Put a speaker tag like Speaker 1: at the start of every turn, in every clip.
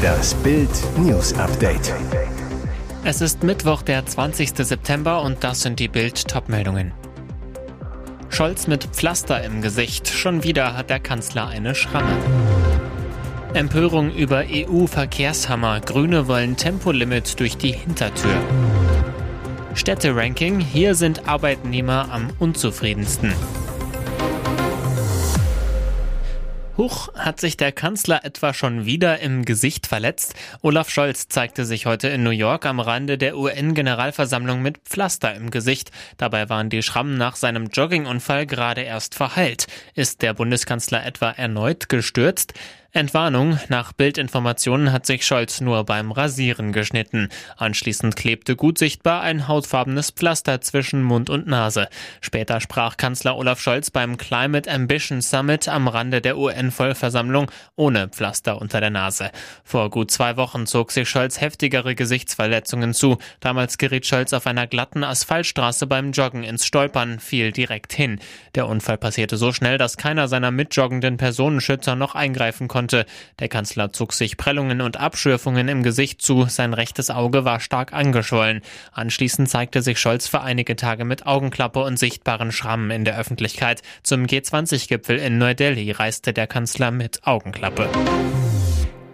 Speaker 1: Das Bild News Update.
Speaker 2: Es ist Mittwoch, der 20. September und das sind die Bild Topmeldungen. Scholz mit Pflaster im Gesicht. Schon wieder hat der Kanzler eine Schramme. Empörung über EU-Verkehrshammer. Grüne wollen Tempolimit durch die Hintertür. Städte-Ranking. Hier sind Arbeitnehmer am unzufriedensten. Huch, hat sich der Kanzler etwa schon wieder im Gesicht verletzt? Olaf Scholz zeigte sich heute in New York am Rande der UN-Generalversammlung mit Pflaster im Gesicht. Dabei waren die Schrammen nach seinem Joggingunfall gerade erst verheilt. Ist der Bundeskanzler etwa erneut gestürzt? Entwarnung. Nach Bildinformationen hat sich Scholz nur beim Rasieren geschnitten. Anschließend klebte gut sichtbar ein hautfarbenes Pflaster zwischen Mund und Nase. Später sprach Kanzler Olaf Scholz beim Climate Ambition Summit am Rande der UN-Vollversammlung ohne Pflaster unter der Nase. Vor gut zwei Wochen zog sich Scholz heftigere Gesichtsverletzungen zu. Damals geriet Scholz auf einer glatten Asphaltstraße beim Joggen ins Stolpern, fiel direkt hin. Der Unfall passierte so schnell, dass keiner seiner mitjoggenden Personenschützer noch eingreifen konnte konnte. Der Kanzler zog sich Prellungen und Abschürfungen im Gesicht zu, sein rechtes Auge war stark angeschwollen. Anschließend zeigte sich Scholz für einige Tage mit Augenklappe und sichtbaren Schrammen in der Öffentlichkeit. Zum G20-Gipfel in Neu-Delhi reiste der Kanzler mit Augenklappe.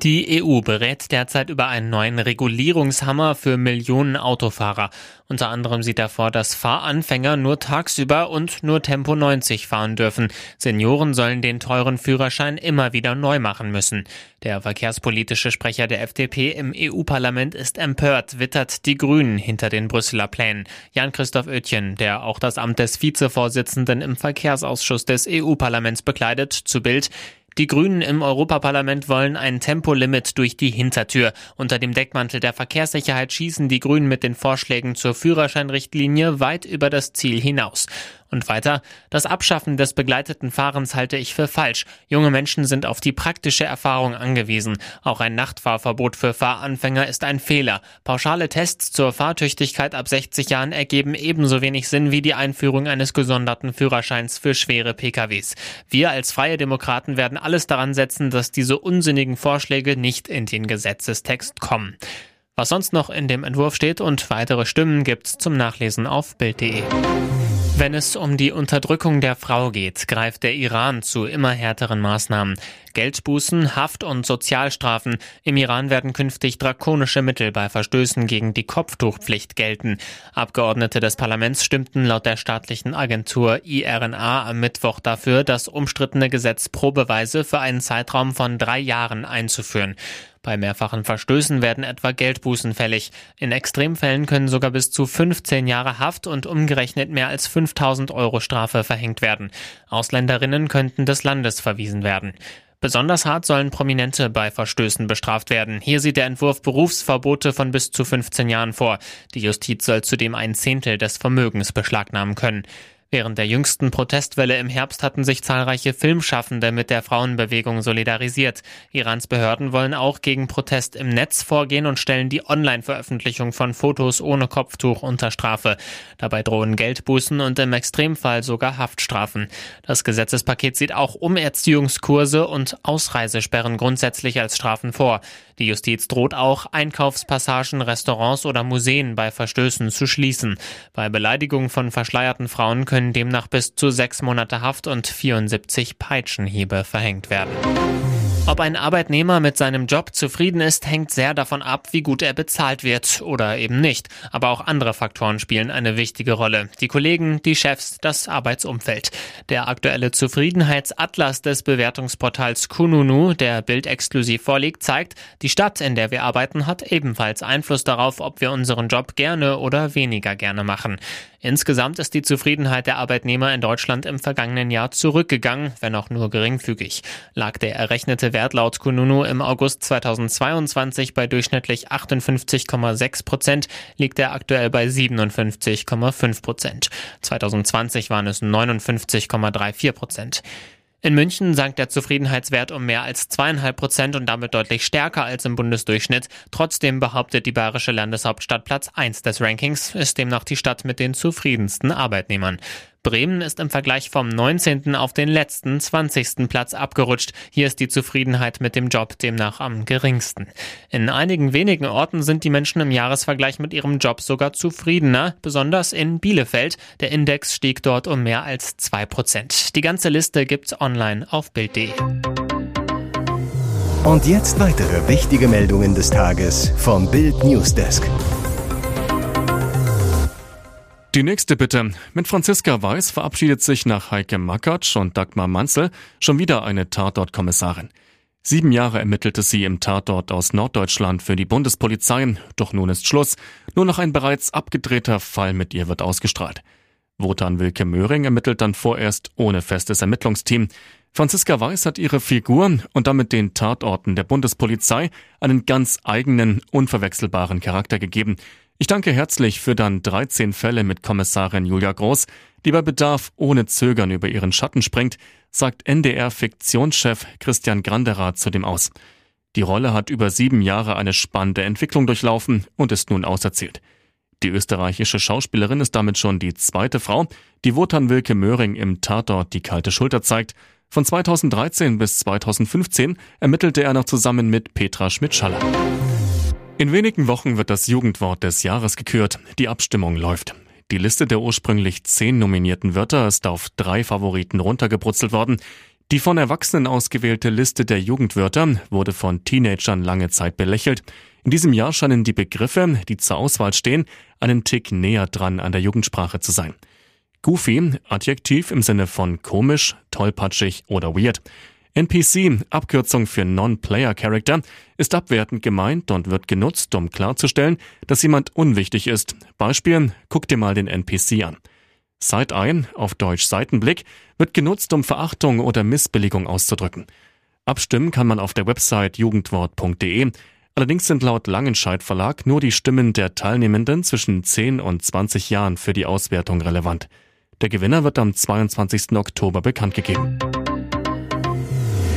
Speaker 2: Die EU berät derzeit über einen neuen Regulierungshammer für Millionen Autofahrer. Unter anderem sieht er vor, dass Fahranfänger nur tagsüber und nur Tempo 90 fahren dürfen. Senioren sollen den teuren Führerschein immer wieder neu machen müssen. Der verkehrspolitische Sprecher der FDP im EU-Parlament ist empört, wittert die Grünen hinter den Brüsseler Plänen. Jan-Christoph Oetjen, der auch das Amt des Vizevorsitzenden im Verkehrsausschuss des EU-Parlaments bekleidet, zu Bild, die Grünen im Europaparlament wollen ein Tempolimit durch die Hintertür. Unter dem Deckmantel der Verkehrssicherheit schießen die Grünen mit den Vorschlägen zur Führerscheinrichtlinie weit über das Ziel hinaus. Und weiter, das Abschaffen des begleiteten Fahrens halte ich für falsch. Junge Menschen sind auf die praktische Erfahrung angewiesen. Auch ein Nachtfahrverbot für Fahranfänger ist ein Fehler. Pauschale Tests zur Fahrtüchtigkeit ab 60 Jahren ergeben ebenso wenig Sinn wie die Einführung eines gesonderten Führerscheins für schwere PKWs. Wir als Freie Demokraten werden alles daran setzen, dass diese unsinnigen Vorschläge nicht in den Gesetzestext kommen. Was sonst noch in dem Entwurf steht und weitere Stimmen gibt's zum Nachlesen auf Bild.de. Wenn es um die Unterdrückung der Frau geht, greift der Iran zu immer härteren Maßnahmen. Geldbußen, Haft- und Sozialstrafen. Im Iran werden künftig drakonische Mittel bei Verstößen gegen die Kopftuchpflicht gelten. Abgeordnete des Parlaments stimmten laut der staatlichen Agentur IRNA am Mittwoch dafür, das umstrittene Gesetz probeweise für einen Zeitraum von drei Jahren einzuführen. Bei mehrfachen Verstößen werden etwa Geldbußen fällig. In Extremfällen können sogar bis zu 15 Jahre Haft und umgerechnet mehr als 5000 Euro Strafe verhängt werden. Ausländerinnen könnten des Landes verwiesen werden. Besonders hart sollen Prominente bei Verstößen bestraft werden. Hier sieht der Entwurf Berufsverbote von bis zu 15 Jahren vor. Die Justiz soll zudem ein Zehntel des Vermögens beschlagnahmen können. Während der jüngsten Protestwelle im Herbst hatten sich zahlreiche Filmschaffende mit der Frauenbewegung solidarisiert. Irans Behörden wollen auch gegen Protest im Netz vorgehen und stellen die Online-Veröffentlichung von Fotos ohne Kopftuch unter Strafe. Dabei drohen Geldbußen und im Extremfall sogar Haftstrafen. Das Gesetzespaket sieht auch Umerziehungskurse und Ausreisesperren grundsätzlich als Strafen vor. Die Justiz droht auch, Einkaufspassagen, Restaurants oder Museen bei Verstößen zu schließen. Bei Beleidigung von verschleierten Frauen können demnach bis zu sechs Monate Haft und 74 Peitschenhiebe verhängt werden. Ob ein Arbeitnehmer mit seinem Job zufrieden ist, hängt sehr davon ab, wie gut er bezahlt wird oder eben nicht. Aber auch andere Faktoren spielen eine wichtige Rolle. Die Kollegen, die Chefs, das Arbeitsumfeld. Der aktuelle Zufriedenheitsatlas des Bewertungsportals Kununu, der Bild exklusiv vorliegt, zeigt, die Stadt, in der wir arbeiten, hat ebenfalls Einfluss darauf, ob wir unseren Job gerne oder weniger gerne machen. Insgesamt ist die Zufriedenheit der Arbeitnehmer in Deutschland im vergangenen Jahr zurückgegangen, wenn auch nur geringfügig. Lag der errechnete Wert laut Kununu im August 2022 bei durchschnittlich 58,6 Prozent, liegt er aktuell bei 57,5 Prozent. 2020 waren es 59,34 Prozent. In München sank der Zufriedenheitswert um mehr als zweieinhalb Prozent und damit deutlich stärker als im Bundesdurchschnitt. Trotzdem behauptet die bayerische Landeshauptstadt Platz eins des Rankings, ist demnach die Stadt mit den zufriedensten Arbeitnehmern. Bremen ist im Vergleich vom 19. auf den letzten 20. Platz abgerutscht. Hier ist die Zufriedenheit mit dem Job demnach am geringsten. In einigen wenigen Orten sind die Menschen im Jahresvergleich mit ihrem Job sogar zufriedener, besonders in Bielefeld. Der Index stieg dort um mehr als zwei Prozent. Die ganze Liste gibt's online auf Bild.de.
Speaker 1: Und jetzt weitere wichtige Meldungen des Tages vom Bild Newsdesk.
Speaker 3: Die nächste Bitte. Mit Franziska Weiß verabschiedet sich nach Heike Makatsch und Dagmar Manzel schon wieder eine Tatort-Kommissarin. Sieben Jahre ermittelte sie im Tatort aus Norddeutschland für die Bundespolizei, doch nun ist Schluss. Nur noch ein bereits abgedrehter Fall mit ihr wird ausgestrahlt. Wotan Wilke Möhring ermittelt dann vorerst ohne festes Ermittlungsteam. Franziska Weiß hat ihre Figur und damit den Tatorten der Bundespolizei einen ganz eigenen, unverwechselbaren Charakter gegeben. Ich danke herzlich für dann 13 Fälle mit Kommissarin Julia Groß, die bei Bedarf ohne Zögern über ihren Schatten springt, sagt NDR-Fiktionschef Christian Granderath zu dem aus. Die Rolle hat über sieben Jahre eine spannende Entwicklung durchlaufen und ist nun auserzählt. Die österreichische Schauspielerin ist damit schon die zweite Frau, die Wotan Wilke Möhring im Tatort die kalte Schulter zeigt von 2013 bis 2015 ermittelte er noch zusammen mit Petra Schmidt-Schaller. In wenigen Wochen wird das Jugendwort des Jahres gekürt. Die Abstimmung läuft. Die Liste der ursprünglich zehn nominierten Wörter ist auf drei Favoriten runtergebrutzelt worden. Die von Erwachsenen ausgewählte Liste der Jugendwörter wurde von Teenagern lange Zeit belächelt. In diesem Jahr scheinen die Begriffe, die zur Auswahl stehen, einen Tick näher dran an der Jugendsprache zu sein. Goofy, Adjektiv im Sinne von komisch, tollpatschig oder weird. NPC, Abkürzung für Non-Player Character, ist abwertend gemeint und wird genutzt, um klarzustellen, dass jemand unwichtig ist. Beispiel, guck dir mal den NPC an. Side-Eye, auf Deutsch Seitenblick, wird genutzt, um Verachtung oder Missbilligung auszudrücken. Abstimmen kann man auf der Website jugendwort.de. Allerdings sind laut Langenscheidt Verlag nur die Stimmen der Teilnehmenden zwischen 10 und 20 Jahren für die Auswertung relevant. Der Gewinner wird am 22. Oktober bekannt gegeben.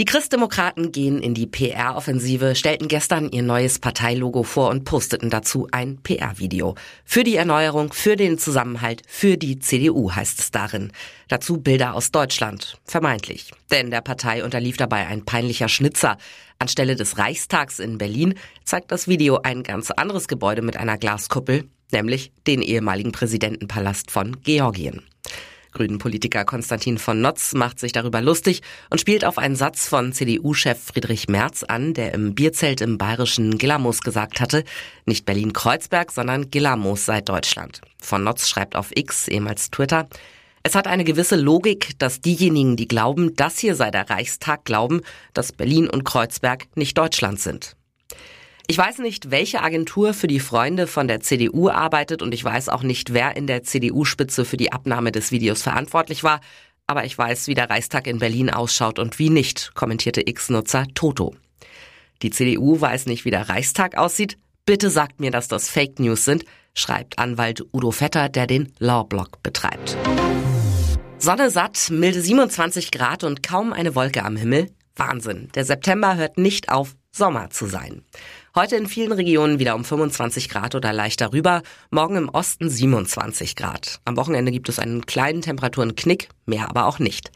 Speaker 4: Die Christdemokraten gehen in die PR-Offensive, stellten gestern ihr neues Parteilogo vor und posteten dazu ein PR-Video. Für die Erneuerung, für den Zusammenhalt, für die CDU heißt es darin. Dazu Bilder aus Deutschland. Vermeintlich. Denn der Partei unterlief dabei ein peinlicher Schnitzer. Anstelle des Reichstags in Berlin zeigt das Video ein ganz anderes Gebäude mit einer Glaskuppel, nämlich den ehemaligen Präsidentenpalast von Georgien. Grünen-Politiker Konstantin von Notz macht sich darüber lustig und spielt auf einen Satz von CDU-Chef Friedrich Merz an, der im Bierzelt im bayerischen Gillamos gesagt hatte, nicht Berlin-Kreuzberg, sondern Gillamos sei Deutschland. Von Notz schreibt auf X, ehemals Twitter, es hat eine gewisse Logik, dass diejenigen, die glauben, das hier sei der Reichstag, glauben, dass Berlin und Kreuzberg nicht Deutschland sind. Ich weiß nicht, welche Agentur für die Freunde von der CDU arbeitet und ich weiß auch nicht, wer in der CDU-Spitze für die Abnahme des Videos verantwortlich war, aber ich weiß, wie der Reichstag in Berlin ausschaut und wie nicht, kommentierte X-Nutzer Toto. Die CDU weiß nicht, wie der Reichstag aussieht? Bitte sagt mir, dass das Fake News sind, schreibt Anwalt Udo Vetter, der den Lawblock betreibt. Sonne satt, milde 27 Grad und kaum eine Wolke am Himmel. Wahnsinn. Der September hört nicht auf, Sommer zu sein. Heute in vielen Regionen wieder um 25 Grad oder leicht darüber, morgen im Osten 27 Grad. Am Wochenende gibt es einen kleinen Temperaturenknick, mehr aber auch nicht.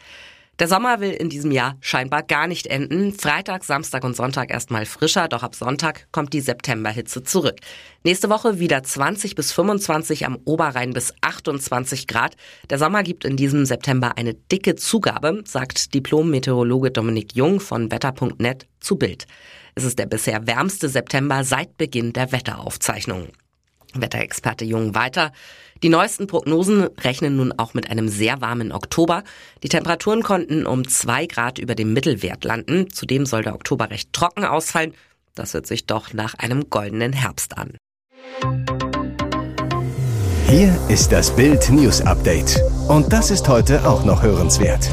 Speaker 4: Der Sommer will in diesem Jahr scheinbar gar nicht enden. Freitag, Samstag und Sonntag erstmal frischer, doch ab Sonntag kommt die Septemberhitze zurück. Nächste Woche wieder 20 bis 25 am Oberrhein bis 28 Grad. Der Sommer gibt in diesem September eine dicke Zugabe, sagt Diplom-Meteorologe Dominik Jung von wetter.net zu Bild. Es ist der bisher wärmste September seit Beginn der Wetteraufzeichnungen. Wetterexperte Jung weiter. Die neuesten Prognosen rechnen nun auch mit einem sehr warmen Oktober. Die Temperaturen konnten um zwei Grad über dem Mittelwert landen. Zudem soll der Oktober recht trocken ausfallen. Das hört sich doch nach einem goldenen Herbst an.
Speaker 1: Hier ist das Bild News Update. Und das ist heute auch noch hörenswert.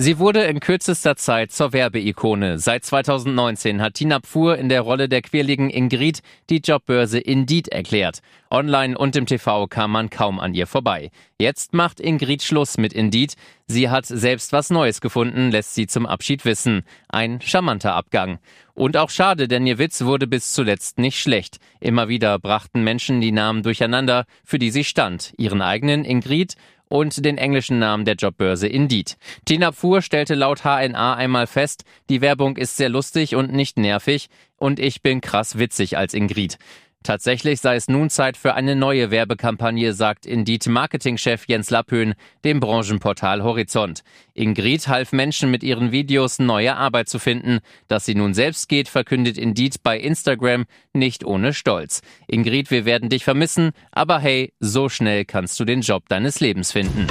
Speaker 5: Sie wurde in kürzester Zeit zur Werbeikone. Seit 2019 hat Tina Pfuhr in der Rolle der quirligen Ingrid die Jobbörse Indeed erklärt. Online und im TV kam man kaum an ihr vorbei. Jetzt macht Ingrid Schluss mit Indeed. Sie hat selbst was Neues gefunden, lässt sie zum Abschied wissen. Ein charmanter Abgang. Und auch schade, denn ihr Witz wurde bis zuletzt nicht schlecht. Immer wieder brachten Menschen die Namen durcheinander, für die sie stand. Ihren eigenen Ingrid und den englischen Namen der Jobbörse Indeed. Tina Pfuhr stellte laut HNA einmal fest, die Werbung ist sehr lustig und nicht nervig und ich bin krass witzig als Ingrid. Tatsächlich sei es nun Zeit für eine neue Werbekampagne, sagt Indeed Marketingchef Jens Lappöhn dem Branchenportal Horizont. Ingrid half Menschen mit ihren Videos neue Arbeit zu finden. Dass sie nun selbst geht, verkündet Indeed bei Instagram nicht ohne Stolz. Ingrid, wir werden dich vermissen, aber hey, so schnell kannst du den Job deines Lebens finden.